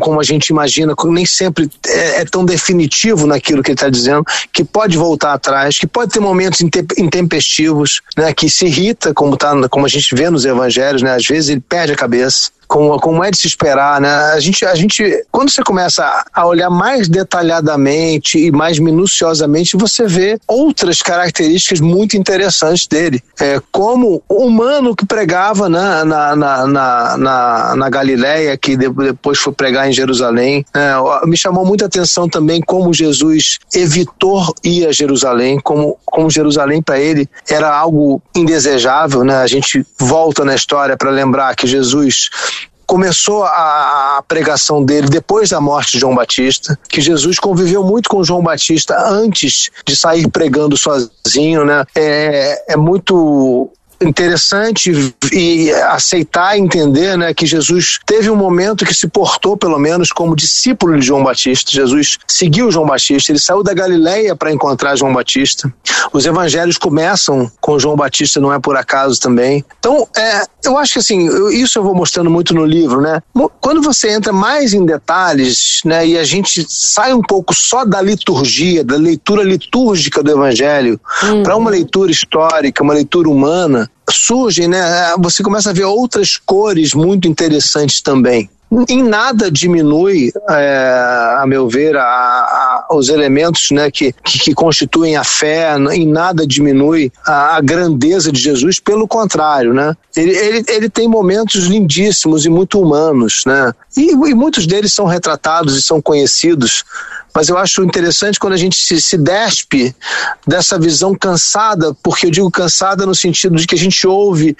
[SPEAKER 2] como, a gente imagina, nem sempre é, é tão definitivo naquilo que ele está dizendo, que pode voltar atrás, que pode ter momentos intempestivos, né? Que se irrita, como, tá, como a gente vê no nos evangelhos, né? Às vezes ele perde a cabeça como, como é de se esperar, né? A gente, a gente, quando você começa a olhar mais detalhadamente e mais minuciosamente, você vê outras características muito interessantes dele. É, como humano que pregava né, na, na, na, na, na Galileia, que depois foi pregar em Jerusalém. É, me chamou muita atenção também como Jesus evitou ir a Jerusalém, como, como Jerusalém para ele era algo indesejável, né? A gente volta na história para lembrar que Jesus começou a, a, pregação dele depois da morte de João Batista, que Jesus conviveu muito com João Batista antes de sair pregando sozinho, né? É, é muito interessante e aceitar e entender né, que Jesus teve um momento que se portou, pelo menos, como discípulo de João Batista. Jesus seguiu João Batista, ele saiu da Galileia para encontrar João Batista. Os evangelhos começam com João Batista, não é por acaso também. Então, é, eu acho que assim, isso eu vou mostrando muito no livro, né? Quando você entra mais em detalhes, né, e a gente sai um pouco só da liturgia, da leitura litúrgica do evangelho, uhum. para uma leitura histórica, uma leitura humana, surgem, né? Você começa a ver outras cores muito interessantes também. Em nada diminui, é, a meu ver, a, a, os elementos né, que, que, que, constituem a fé, em nada diminui a, a, grandeza de Jesus, pelo contrário, né? Ele, ele, ele tem momentos lindíssimos e muito humanos, né? E, e muitos deles são retratados e são conhecidos mas eu acho interessante quando a gente se, se despe dessa visão cansada, porque eu digo cansada no sentido de que a gente ouve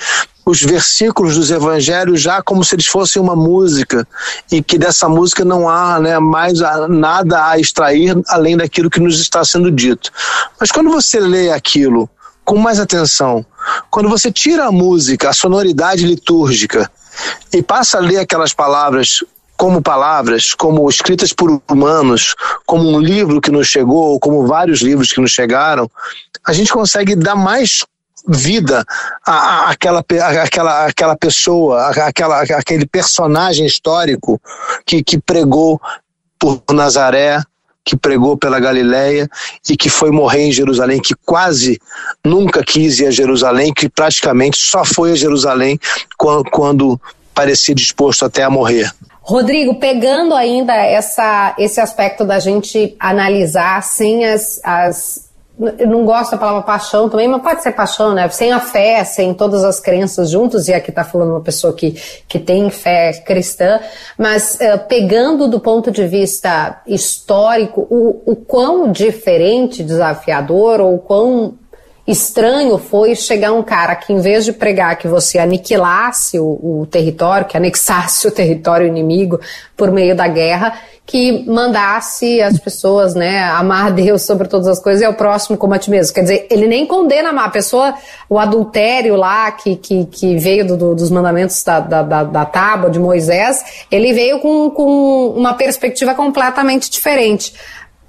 [SPEAKER 2] os versículos dos evangelhos já como se eles fossem uma música e que dessa música não há né, mais nada a extrair além daquilo que nos está sendo dito. Mas quando você lê aquilo com mais atenção, quando você tira a música, a sonoridade litúrgica e passa a ler aquelas palavras como palavras, como escritas por humanos, como um livro que nos chegou, como vários livros que nos chegaram, a gente consegue dar mais vida à, àquela, àquela, àquela pessoa, àquela, aquele personagem histórico que, que pregou por Nazaré, que pregou pela Galileia e que foi morrer em Jerusalém, que quase nunca quis ir a Jerusalém, que praticamente só foi a Jerusalém quando, quando parecia disposto até a morrer.
[SPEAKER 1] Rodrigo, pegando ainda essa, esse aspecto da gente analisar sem as, as eu não gosto da palavra paixão também, mas pode ser paixão, né? Sem a fé, sem todas as crenças juntos, e aqui está falando uma pessoa que, que tem fé cristã, mas uh, pegando do ponto de vista histórico, o, o quão diferente, desafiador, ou quão estranho foi chegar um cara que, em vez de pregar que você aniquilasse o, o território, que anexasse o território inimigo por meio da guerra, que mandasse as pessoas, né, amar Deus sobre todas as coisas e ao próximo como a ti mesmo. Quer dizer, ele nem condena a pessoa, o adultério lá que, que, que veio do, dos mandamentos da, da, da, da tábua de Moisés, ele veio com, com uma perspectiva completamente diferente.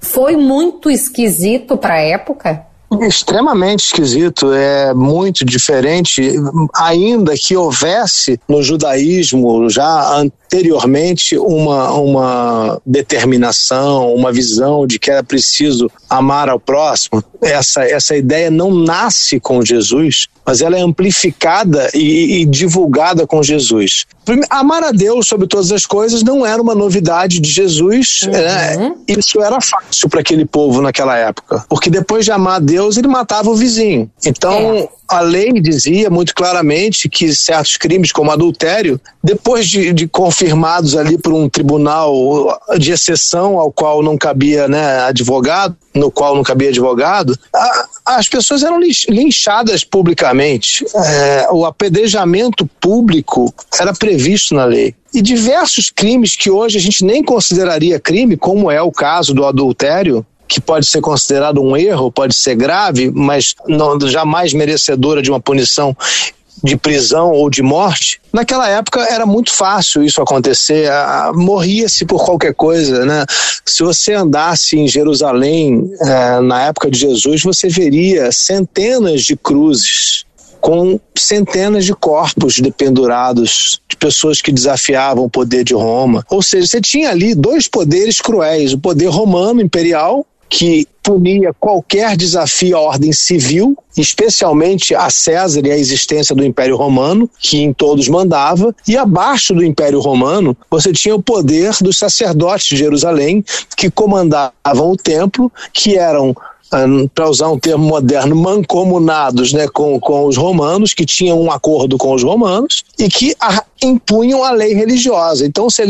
[SPEAKER 1] Foi muito esquisito para a época?
[SPEAKER 2] Extremamente esquisito, é muito diferente, ainda que houvesse no judaísmo já anteriormente uma, uma determinação, uma visão de que era preciso amar ao próximo. Essa, essa ideia não nasce com Jesus, mas ela é amplificada e, e divulgada com Jesus. Amar a Deus sobre todas as coisas não era uma novidade de Jesus, uhum. né? isso era fácil para aquele povo naquela época, porque depois de amar a Deus, ele matava o vizinho. Então, é a lei dizia muito claramente que certos crimes, como adultério, depois de, de, confirmados ali por um tribunal de exceção ao qual não cabia né, advogado, no qual não cabia advogado, a, as pessoas eram linchadas publicamente. É, o apedrejamento público era previsto na lei. E diversos crimes que hoje a gente nem consideraria crime, como é o caso do adultério, que pode ser considerado um erro, pode ser grave, mas não, jamais merecedora de uma punição de prisão ou de morte, naquela época era muito fácil isso acontecer, morria-se por qualquer coisa, né? Se você andasse em Jerusalém é, na época de Jesus, você veria centenas de cruzes com centenas de corpos dependurados de pessoas que desafiavam o poder de Roma. Ou seja, você tinha ali dois poderes cruéis, o poder romano imperial que punia qualquer desafio à ordem civil, especialmente a César e a existência do Império Romano, que em todos mandava, e abaixo do Império Romano você tinha o poder dos sacerdotes de Jerusalém, que comandavam o templo, que eram para usar um termo moderno, mancomunados né, com, com os romanos, que tinham um acordo com os romanos e que a, impunham a lei religiosa. Então você,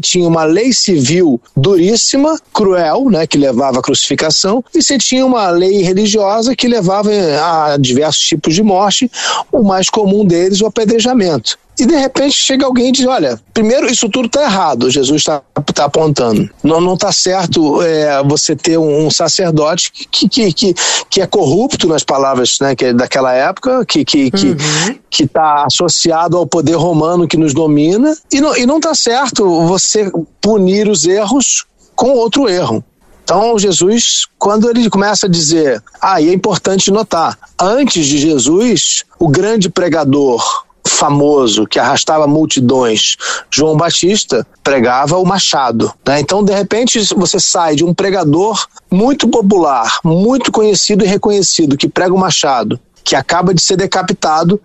[SPEAKER 2] tinha uma lei civil duríssima, cruel, né, que levava à crucificação, e você tinha uma lei religiosa que levava a diversos tipos de morte, o mais comum deles, o apedrejamento e de repente chega alguém e diz: Olha, primeiro, isso tudo está errado, Jesus está tá apontando. Não está certo é, você ter um, sacerdote que, que, que, que, é corrupto, nas palavras né, que é daquela época, que está que, uhum. que, tá associado ao poder romano que nos domina, e não está certo você punir os erros com outro erro. Então, Jesus, quando ele começa a dizer, ah, e é importante notar, antes de Jesus, o grande pregador, famoso que arrastava multidões, João Batista, pregava o machado. Né? Então, de repente, você sai de um pregador muito popular, muito conhecido e reconhecido, que prega o machado, que acaba de ser decapitado,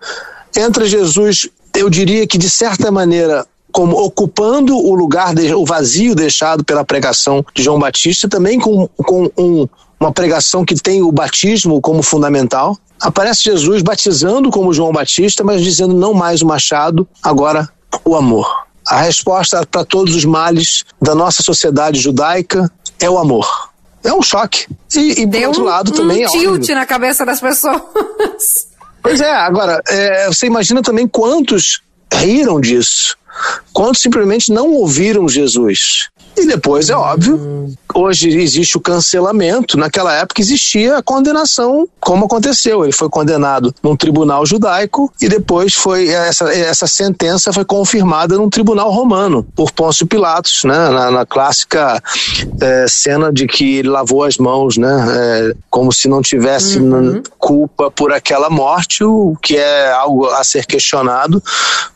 [SPEAKER 2] entra Jesus, eu diria que de certa maneira como ocupando o lugar, o vazio deixado pela pregação de João Batista, também com, com um, uma pregação que tem o batismo como fundamental aparece Jesus batizando como João Batista, mas dizendo não mais o machado, agora o amor. A resposta para todos os males da nossa sociedade judaica é o amor. É um choque. E, e
[SPEAKER 1] Deu
[SPEAKER 2] por outro lado
[SPEAKER 1] um,
[SPEAKER 2] também.
[SPEAKER 1] Um tilt na cabeça das pessoas.
[SPEAKER 2] Pois é, agora, é, você imagina também quantos riram disso, quantos simplesmente não ouviram Jesus. E depois, é óbvio, hoje existe o cancelamento, naquela época existia a condenação, como aconteceu. Ele foi condenado num tribunal judaico e depois foi essa, essa sentença foi confirmada num tribunal romano, por Pôncio Pilatos, né, na, na clássica é, cena de que ele lavou as mãos, né, é, como se não tivesse uhum. culpa por aquela morte, o que é algo a ser questionado,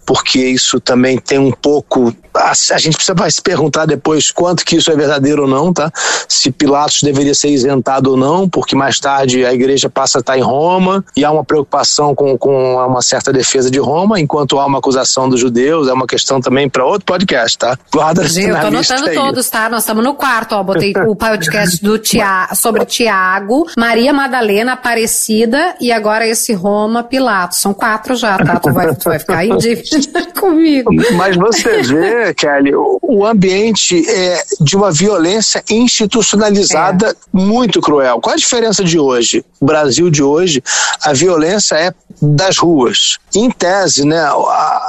[SPEAKER 2] porque isso também tem um pouco. A, a gente precisa se perguntar depois quanto que isso é verdadeiro ou não, tá? Se Pilatos deveria ser isentado ou não, porque mais tarde a igreja passa a estar em Roma e há uma preocupação com, com uma certa defesa de Roma, enquanto há uma acusação dos judeus, é uma questão também para outro podcast, tá?
[SPEAKER 1] Guarda Eu tô anotando todos, tá? Nós estamos no quarto, ó. Botei o podcast do Tia, sobre Tiago, Maria Madalena, Aparecida e agora esse Roma Pilatos. São quatro já, tá? Tu vai, tu vai ficar em dívida comigo.
[SPEAKER 2] Mas você vê, Kelly, o ambiente é de uma violência institucionalizada é. muito cruel. Qual a diferença de hoje? O Brasil de hoje, a violência é das ruas. Em tese, né,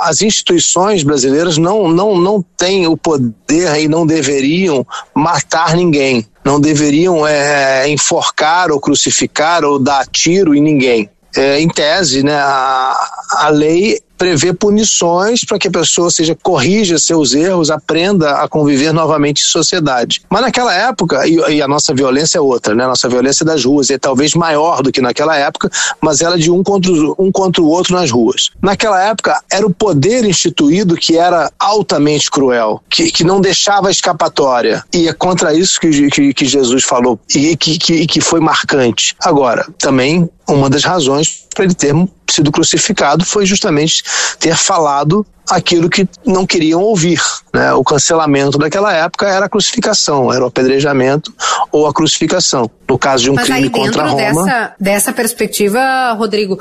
[SPEAKER 2] as instituições brasileiras não, não, não têm o poder e não deveriam matar ninguém. Não deveriam é, enforcar ou crucificar ou dar tiro em ninguém. É, em tese, né, a, a lei prevê punições para que a pessoa seja corrija seus erros, aprenda a conviver novamente em sociedade. Mas naquela época, e, e, a nossa violência é outra, né? A nossa violência é das ruas, é talvez maior do que naquela época, mas ela é de um contra, um contra o outro nas ruas. Naquela época, era o poder instituído que era altamente cruel, que, que não deixava escapatória. E é contra isso que, que, que Jesus falou e que, que, que foi marcante. Agora, também uma das razões para ele ter sido crucificado foi justamente ter falado aquilo que não queriam ouvir. Né? O cancelamento daquela época era a crucificação, era o apedrejamento ou a crucificação. No caso de um
[SPEAKER 1] Mas
[SPEAKER 2] crime
[SPEAKER 1] aí,
[SPEAKER 2] contra Roma.
[SPEAKER 1] Dessa, dessa perspectiva, Rodrigo,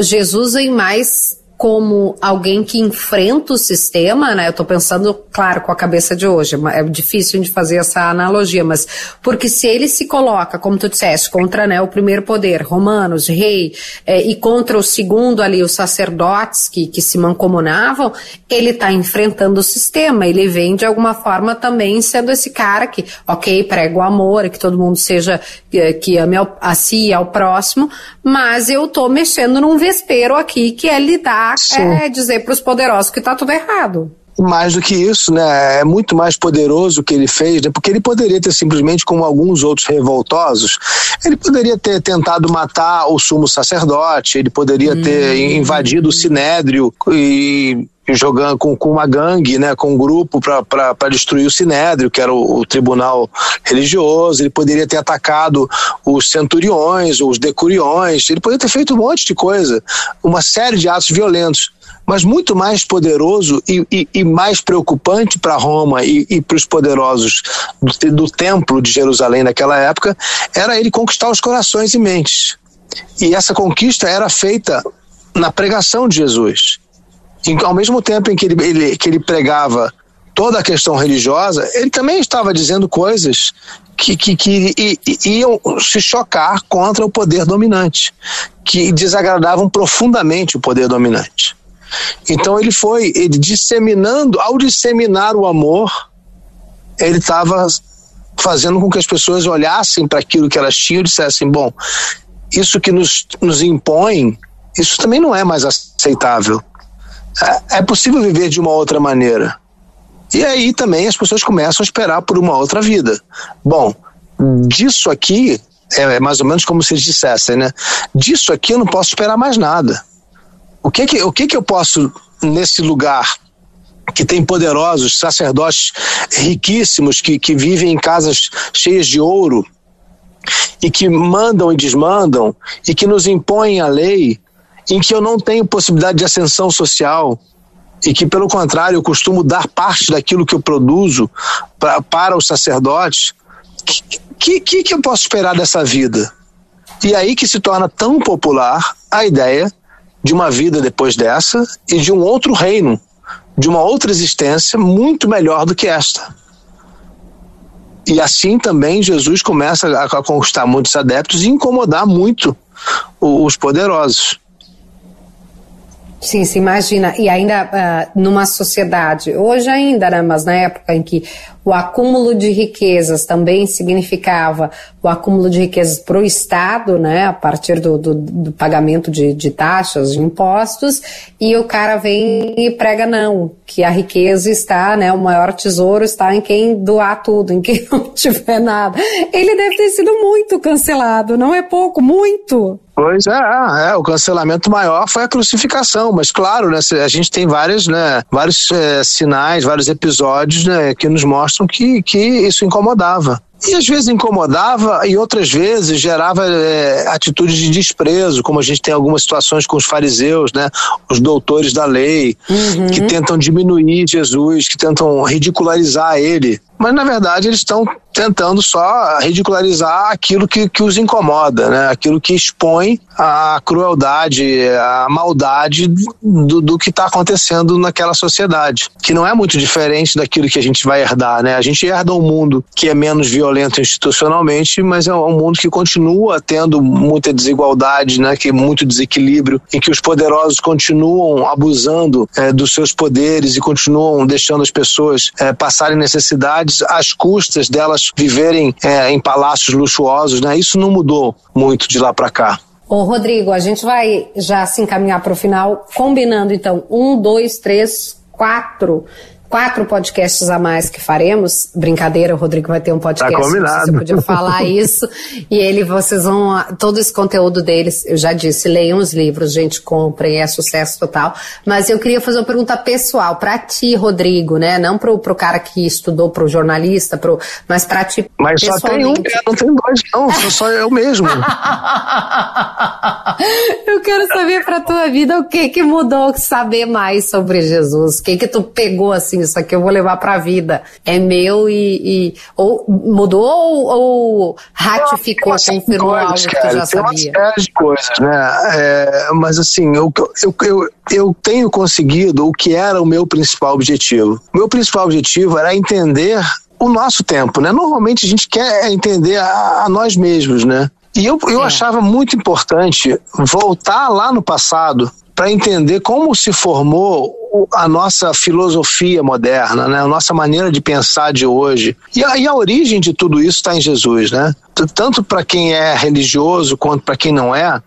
[SPEAKER 1] Jesus em mais como alguém que enfrenta o sistema, né? Eu tô pensando, claro, com a cabeça de hoje, é difícil de fazer essa analogia, mas porque se ele se coloca, como tu disseste, contra né, o primeiro poder, romanos, rei, é, e contra o segundo ali, os sacerdotes que, que se mancomunavam, ele tá enfrentando o sistema, ele vem de alguma forma também sendo esse cara que, ok, prega o amor, que todo mundo seja, que, que ame ao, a si e ao próximo, mas eu tô mexendo num vespeiro aqui que é lidar é dizer para os poderosos que está tudo errado
[SPEAKER 2] mais do que isso, né? É muito mais poderoso o que ele fez, né? Porque ele poderia ter simplesmente, como alguns outros revoltosos, ele poderia ter tentado matar o sumo sacerdote, ele poderia hum. ter invadido o sinédrio e jogando com, com uma gangue, né, com um grupo para destruir o Sinédrio, que era o, o, tribunal religioso. Ele poderia ter atacado os centuriões, os decuriões. Ele poderia ter feito um monte de coisa, uma série de atos violentos. Mas muito mais poderoso e, e, e mais preocupante para Roma e, e para os poderosos do, do templo de Jerusalém naquela época era ele conquistar os corações e mentes. E essa conquista era feita na pregação de Jesus ao mesmo tempo em que ele, ele, que ele pregava toda a questão religiosa, ele também estava dizendo coisas que, que, que iam se chocar contra o poder dominante, que desagradavam profundamente o poder dominante. Então ele foi ele disseminando, ao disseminar o amor, ele estava fazendo com que as pessoas olhassem para aquilo que elas tinham e dissessem: bom, isso que nos, nos impõe, isso também não é mais aceitável é, é possível viver de uma outra maneira. E aí também as pessoas começam a esperar por uma outra vida. Bom, disso aqui, é mais ou menos como se dissessem, né? Disso aqui eu não posso esperar mais nada. O que que, o que, que eu posso, nesse lugar que tem poderosos sacerdotes riquíssimos que, que vivem em casas cheias de ouro e que mandam e desmandam e que nos impõem a lei em que eu não tenho possibilidade de ascensão social e que, pelo contrário, eu costumo dar parte daquilo que eu produzo pra, para os sacerdotes, que, que, que eu posso esperar dessa vida? E aí que se torna tão popular a ideia de uma vida depois dessa e de um outro reino, de uma outra existência muito melhor do que esta. E, assim também Jesus começa a conquistar muitos adeptos e incomodar muito os poderosos.
[SPEAKER 1] Sim, se imagina. E ainda uh, numa sociedade, hoje ainda, né, mas na época em que o acúmulo de riquezas também significava o acúmulo de riquezas para o Estado, né, a partir do, do, do pagamento de, de, taxas, de impostos, e o cara vem e prega não, que a riqueza está, né, o maior tesouro está em quem doar tudo, em quem não tiver nada. Ele deve ter sido muito cancelado, não é pouco, muito.
[SPEAKER 2] Pois é, é, o cancelamento maior foi a crucificação, mas claro, né, a gente tem várias, né, vários é, sinais, vários episódios né, que nos mostram que, que isso incomodava. E às vezes incomodava e outras vezes gerava é, atitudes de desprezo, como a gente tem algumas situações com os fariseus, né? Os doutores da lei, uhum. que tentam diminuir Jesus, que tentam ridicularizar ele mas na verdade eles estão tentando só ridicularizar aquilo que, que os incomoda, né? aquilo que expõe a crueldade, a maldade do, do que está acontecendo naquela sociedade, que não é muito diferente daquilo que a gente vai herdar. Né? A gente herda um mundo que é menos violento institucionalmente, mas é um mundo que continua tendo muita desigualdade, né? que muito desequilíbrio, em que os poderosos continuam abusando é, dos seus poderes e continuam deixando as pessoas é, passarem necessidade cidades às custas delas viverem é, em palácios luxuosos, né? Isso não mudou muito de lá para cá.
[SPEAKER 1] Ô Rodrigo, a gente vai já se encaminhar para o final, combinando então um, dois, três, quatro quatro podcasts a mais que faremos. Brincadeira, o Rodrigo vai ter um podcast.
[SPEAKER 2] Tá combinado.
[SPEAKER 1] Você podia falar isso. e ele, vocês vão. Todo esse conteúdo deles, eu já disse, leiam os livros, gente, comprem, é sucesso total. Mas eu queria fazer uma pergunta pessoal para ti, Rodrigo, né? Não pro, pro cara que estudou, pro jornalista, pro, mas para ti.
[SPEAKER 2] Mas só tem um, não tem dois, não, sou só eu mesmo.
[SPEAKER 1] eu quero saber pra tua vida o que que mudou, saber mais sobre Jesus. O que que tu pegou assim isso aqui eu vou levar para a vida. É meu e, e ou mudou ou, ou ratificou, confirmou algo que tu já sabia? Tem
[SPEAKER 2] uma série de coisas, né? É, mas assim, eu, eu, eu, eu tenho conseguido o que era o meu principal objetivo. O meu principal objetivo era entender o nosso tempo, né? Normalmente a gente quer entender a, a nós mesmos, né? E eu, eu é. achava muito importante voltar lá no passado para entender como se formou a nossa filosofia moderna, né? a nossa maneira de pensar de hoje. E a, e a origem de tudo isso está em Jesus, né? Tanto para quem é religioso quanto para quem não é,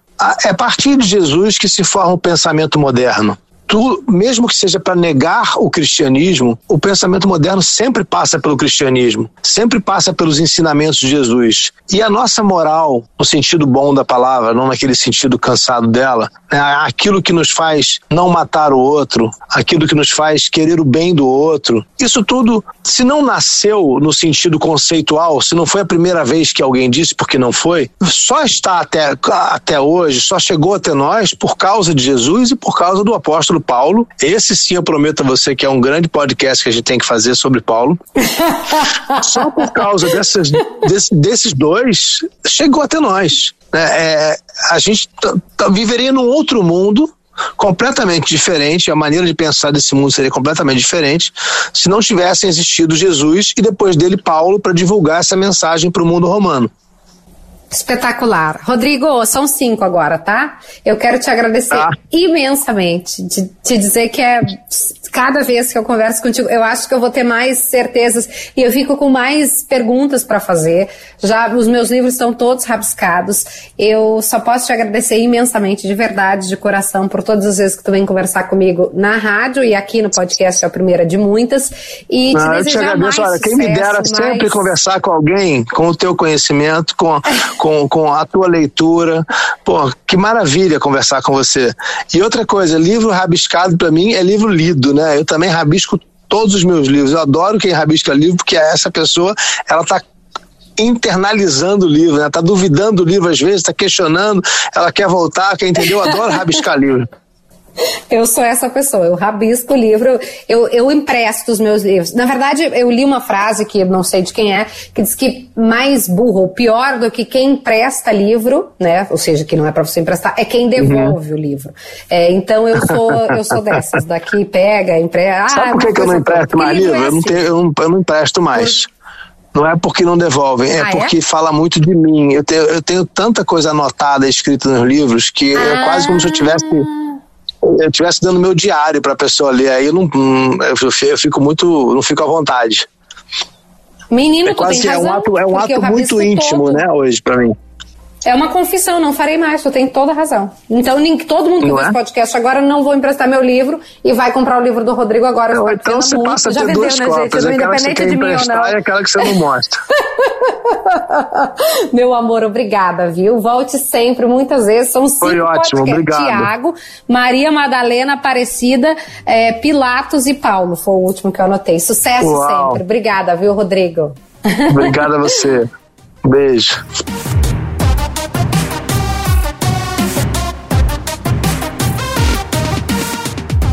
[SPEAKER 2] é a partir de Jesus que se forma o pensamento moderno tu, mesmo que seja para negar o cristianismo, o pensamento moderno sempre passa pelo cristianismo, sempre passa pelos ensinamentos de Jesus. E a nossa moral, no sentido bom da palavra, não naquele sentido cansado dela, é aquilo que nos faz não matar o outro, aquilo que nos faz querer o bem do outro, isso tudo, se não nasceu no sentido conceitual, se não foi a primeira vez que alguém disse, porque não foi, só está até, até hoje, só chegou até nós por causa de Jesus e por causa do apóstolo Paulo. Esse sim eu prometo a você que é um grande podcast que a gente tem que fazer sobre Paulo. Só por causa dessas, desse, desses dois, chegou até nós. É, é, a gente viveria num outro mundo completamente diferente, a maneira de pensar desse mundo seria completamente diferente se não tivessem existido Jesus e depois dele Paulo para divulgar essa mensagem para o mundo romano.
[SPEAKER 1] Espetacular. Rodrigo, são cinco agora, tá? Eu quero te agradecer ah. imensamente, de te dizer que é cada vez que eu converso contigo, eu acho que eu vou ter mais certezas e eu fico com mais perguntas para fazer. Já os meus livros estão todos rabiscados. Eu só posso te agradecer imensamente, de verdade, de coração, por todas as vezes que tu vem conversar comigo na rádio e aqui no podcast é a primeira de muitas. E te ah, eu te agradeço. Olha,
[SPEAKER 2] quem me dera mais... sempre conversar com alguém com o teu conhecimento, com com, com a tua leitura. Pô, que maravilha conversar com você. E outra coisa, livro rabiscado para mim é livro lido, né? Eu também rabisco todos os meus livros. Eu adoro quem rabisca livro, porque essa pessoa, ela tá internalizando o livro, né? Tá duvidando do livro às vezes, tá questionando, ela quer voltar, quer entender, eu adoro rabiscar livro.
[SPEAKER 1] Eu sou essa pessoa, eu rabisco o livro, eu, eu empresto os meus livros. Na verdade, eu li uma frase que não sei de quem é, que diz que mais burro ou pior do que quem empresta livro, né? Ou seja, que não é para você emprestar, é quem devolve uhum. o livro. É, então eu sou, eu sou dessas, daqui pega, empresta.
[SPEAKER 2] Ah, Sabe por que, eu não empresto mais livro? Eu, não tenho, eu, não, eu não empresto mais. Por Não é porque não devolvem, é ah, é? porque é? fala muito de mim. Eu tenho, eu tenho tanta coisa anotada, escrita nos livros, que ah. é quase como se eu tivesse eu estivesse dando meu diário para a pessoa ler. Aí eu não, eu fico muito, não fico à vontade.
[SPEAKER 1] Menino, é quase,
[SPEAKER 2] é um ato, é um ato muito íntimo, todo. né, hoje para mim.
[SPEAKER 1] É uma confissão, não farei mais, tu tem toda razão. Então, nem, todo mundo que vê é? esse podcast agora não vou emprestar meu livro e vai comprar o livro do Rodrigo agora.
[SPEAKER 2] Não, então você muito. passa a ter vendeu, duas né, cópias, gente? independente de mim ou não. E aquela que você não mostra.
[SPEAKER 1] meu amor, obrigada, viu? Volte sempre, muitas vezes. São cinco Foi ótimo, podcasts. obrigado. Tiago, Maria Madalena, Aparecida, é, Pilatos e Paulo. Foi o último que eu anotei. Sucesso Uau. sempre. Obrigada, viu, Rodrigo?
[SPEAKER 2] Obrigada a você. Beijo.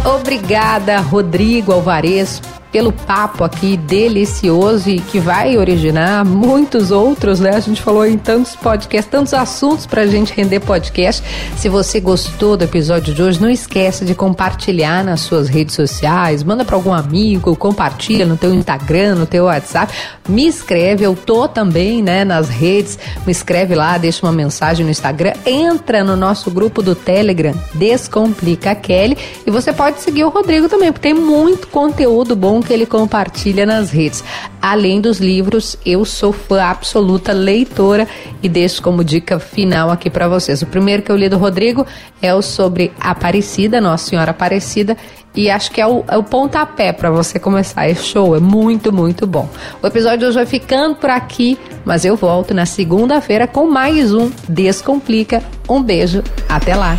[SPEAKER 1] Obrigada, Rodrigo Alvarez, pelo papo aqui delicioso e que vai originar muitos outros, né? A gente falou em tantos podcasts, tantos assuntos para a gente render podcast. Se você gostou do episódio de hoje, não esqueça de compartilhar nas suas redes sociais, manda para algum amigo, compartilha no teu Instagram, no teu WhatsApp, me escreve, eu tô também, né, nas redes, me escreve lá, deixa uma mensagem no Instagram, entra no nosso grupo do Telegram, Descomplica Kelly, e você pode seguir o Rodrigo também, porque tem muito conteúdo bom que ele compartilha nas redes. Além dos livros, eu sou fã absoluta leitora e deixo como dica final aqui para vocês. O primeiro que eu li do Rodrigo é o sobre Aparecida, Nossa Senhora Aparecida, e acho que é o, é o pontapé para você começar. É show, é muito, muito bom. O episódio de hoje vai ficando por aqui, mas eu volto na segunda-feira com mais um Descomplica. Um beijo, até lá!